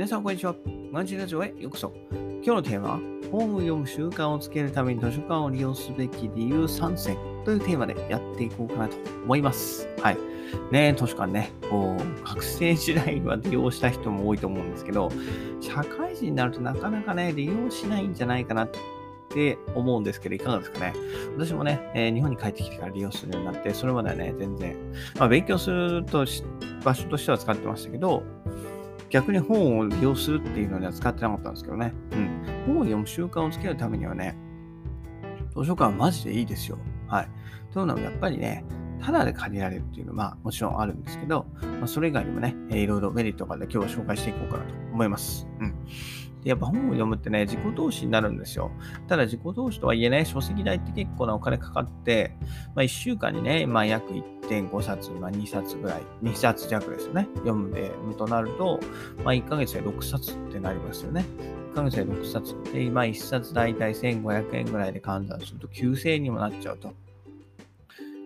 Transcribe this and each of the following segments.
皆さん、こんにちは。マンジラジオへようこそ。今日のテーマは、本を読む習慣をつけるために図書館を利用すべき理由3選というテーマでやっていこうかなと思います。はい。ね図書館ね、こう、学生時代は利用した人も多いと思うんですけど、社会人になるとなかなかね、利用しないんじゃないかなって思うんですけど、いかがですかね。私もね、えー、日本に帰ってきてから利用するようになって、それまではね、全然、まあ、勉強すると場所としては使ってましたけど、逆に本を利用するっていうのには使ってなかったんですけどね。うん。本を読む習慣をつけるためにはね、図書館はマジでいいですよ。はい。というのはやっぱりね、ただで借りられるっていうのは、まあ、もちろんあるんですけど、まあ、それ以外にもね、えー、いろいろメリットがある今日は紹介していこうかなと思います。うん。やっぱ本を読むってね、自己投資になるんですよ。ただ自己投資とはいえね、書籍代って結構なお金かかって、まあ、1週間にね、まあ、約1.5冊、まあ、2冊ぐらい、2冊弱ですよね。読むで、となると、まあ、1ヶ月で6冊ってなりますよね。1ヶ月で6冊で、今1冊だいたい1500円ぐらいで換算すると9000円にもなっちゃうと。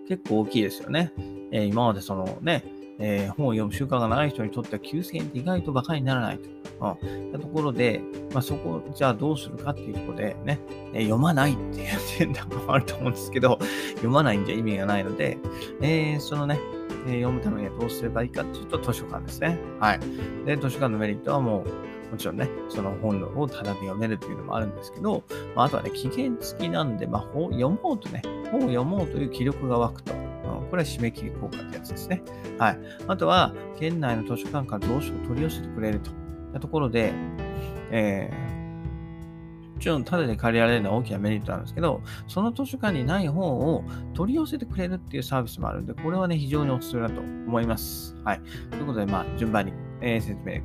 結構大きいですよね。えー、今までそのね、えー、本を読む習慣がない人にとっては9000円って意外と馬鹿にならないと。うん、ところで、まあ、そこ、じゃあどうするかっていうところでね、えー、読まないっていう点でもあると思うんですけど、読まないんじゃ意味がないので、えー、そのね、え、読むためにはどうすればいいかっていうと図書館ですね。はい。で、図書館のメリットはもう、もちろんね、その本をただで読めるっていうのもあるんですけど、まあ、あとはね、期限付きなんで、まあ、本読もうとね、本を読もうという気力が湧くと。これは締め切り効果ってやつですね。はい。あとは、県内の図書館から同書を取り寄せてくれるといったところで、えー、ちろん、ただで借りられるのは大きなメリットなんですけど、その図書館にない本を取り寄せてくれるっていうサービスもあるんで、これはね、非常におすすめだと思います。はい。ということで、まあ、順番に、えー、説明、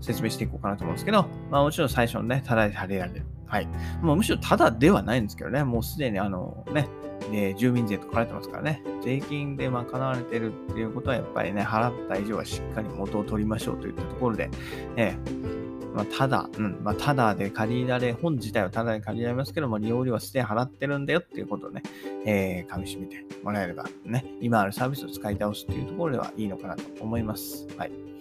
説明していこうかなと思うんですけど、まあ、もちろん最初のね、ただで借りられる。はい。もうむしろただではないんですけどね、もうすでにあのね、え住民税と書かれてますからね、税金で賄われてるっていうことはやっぱりね、払った以上はしっかり元を取りましょうといったところで、えー、まあ、ただ、うん、まあ、ただで借りられ、本自体はただで借りられますけども、利用料はすでに払ってるんだよっていうことをね、えー、噛み締めてもらえれば、ね、今あるサービスを使い倒すっていうところではいいのかなと思います。はい。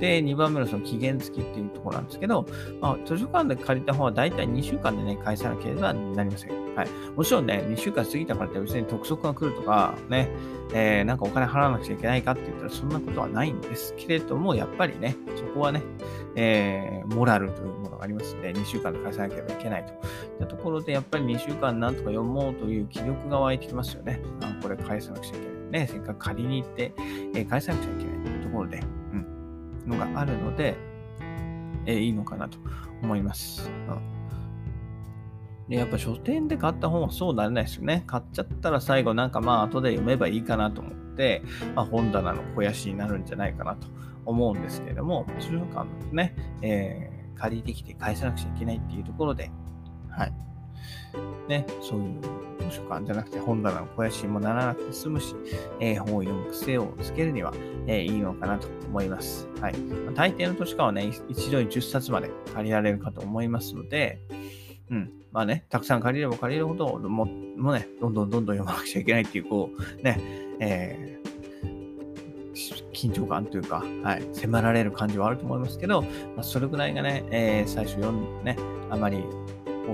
で、2番目のその期限付きっていうところなんですけど、まあ、図書館で借りた本は大体2週間でね、返さなければなりません。はい。もちろんね、2週間過ぎたからって別に督促が来るとか、ね、えー、なんかお金払わなくちゃいけないかって言ったらそんなことはないんですけれども、やっぱりね、そこはね、えー、モラルというものがありますので、2週間で返さなければいけないと。いったところで、やっぱり2週間なんとか読もうという気力が湧いてきますよね。あこれ返さなくちゃいけない。ね、せっかく借りに行って、えー、返さなくちゃいけないというところで、のがあるので、えー、いいのかなと思います。うんでやっぱ書店で買った本はそうなれないですよね。買っちゃったら最後なんかまあ後で読めばいいかなと思って、まあ、本棚の肥やしになるんじゃないかなと思うんですけれども、図書館ですね、えー、借りてきて返さなくちゃいけないっていうところで、はい。ね、そういう図書館じゃなくて本棚の肥やしにもならなくて済むし、えー、本を読む癖をつけるには、えー、いいのかなと思います。はい。まあ、大抵の図書館はね、一度に10冊まで借りられるかと思いますので、うん。まあね、たくさん借りれば借りるほど、ももね、どんどんどんどん読まなくちゃいけないっていう、こう、ね、えー、緊張感というか、はい、迫られる感じはあると思いますけど、まあ、それぐらいがね、えー、最初読んでね、あまり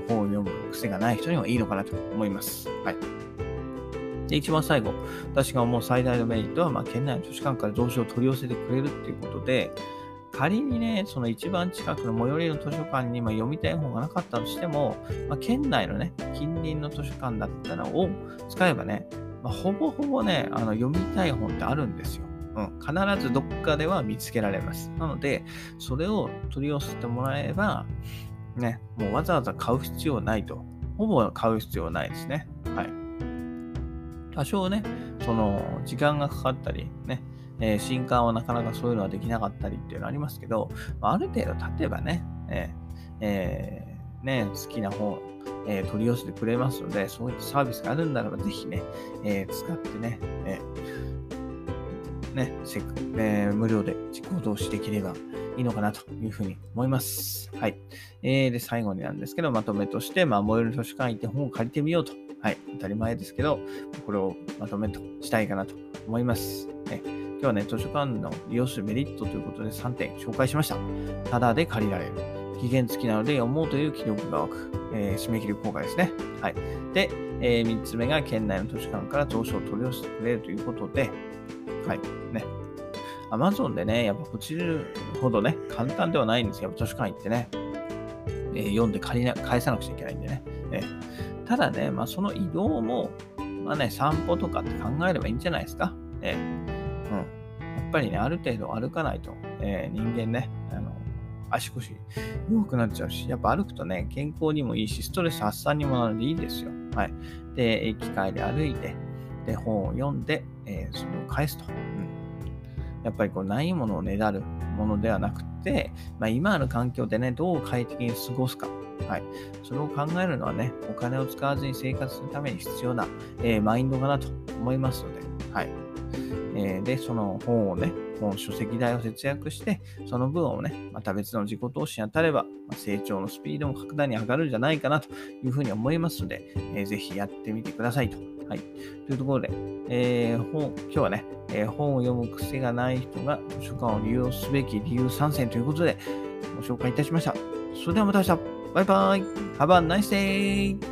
本を読む癖がない人にはいいのかなと思います。はい。で、一番最後、私が思う最大のメリットは、まあ、県内の図書館から蔵書を取り寄せてくれるっていうことで、仮にね、その一番近くの最寄りの図書館に、ま読みたい本がなかったとしても、まあ、県内のね、近隣の図書館だったらを使えばね、まあ、ほぼほぼね、あの読みたい本ってあるんですよ。うん、必ずどっかでは見つけられます。なので、それを取り寄せてもらえば、ね、もうわざわざ買う必要ないと。ほぼ買う必要ないですね。はい。多少ね、その、時間がかかったり、ね、えー、新刊はなかなかそういうのはできなかったりっていうのはありますけど、ある程度経てばね、えーえー、ね、好きな本、えー、取り寄せてくれますので、そういったサービスがあるんならば、ぜひね、えー、使ってね、えー、ね、せえー、無料で実行投資できればいいのかなというふうに思います。はい。えー、で、最後になんですけど、まとめとして、まあ、最寄りの図書館行って本を借りてみようと。はい。当たり前ですけど、これをまとめとしたいかなと思います。ね今日はね、図書館の利用するメリットということで3点紹介しました。ただで借りられる。期限付きなので読もうという気力が湧く。えー、締め切り効果ですね。はい。で、えー、3つ目が県内の図書館から蔵書を取り寄せてくれるということで、はい。ね。アマゾンでね、やっぱ落ちるほどね、簡単ではないんですよ。図書館行ってね。えー、読んで借りな返さなくちゃいけないんでね。えー、ただね、まあ、その移動も、まあね、散歩とかって考えればいいんじゃないですか。えー、うん。やっぱりね、ある程度歩かないと、え、人間ね、あの、足腰弱くなっちゃうし、やっぱ歩くとね、健康にもいいし、ストレス発散にもなるのでいいですよ。はい。で、駅帰り歩いて、で、本を読んで、えー、それを返すと。うん。やっぱりこう、ないものをねだるものではなくて、まあ、今ある環境でね、どう快適に過ごすか。はい。それを考えるのはね、お金を使わずに生活するために必要な、えー、マインドかなと思いますので、はい。えー、で、その本をね、本書籍代を節約して、その分をね、また別の自己投資に当たれば、ま成長のスピードも格段に上がるんじゃないかなというふうに思いますので、えー、ぜひやってみてくださいと。はい。というところで、えー、本、今日はね、えー、本を読む癖がない人が図書館を利用すべき理由3選ということで、ご紹介いたしました。それではまた明日。バイバイ。Have a nice day!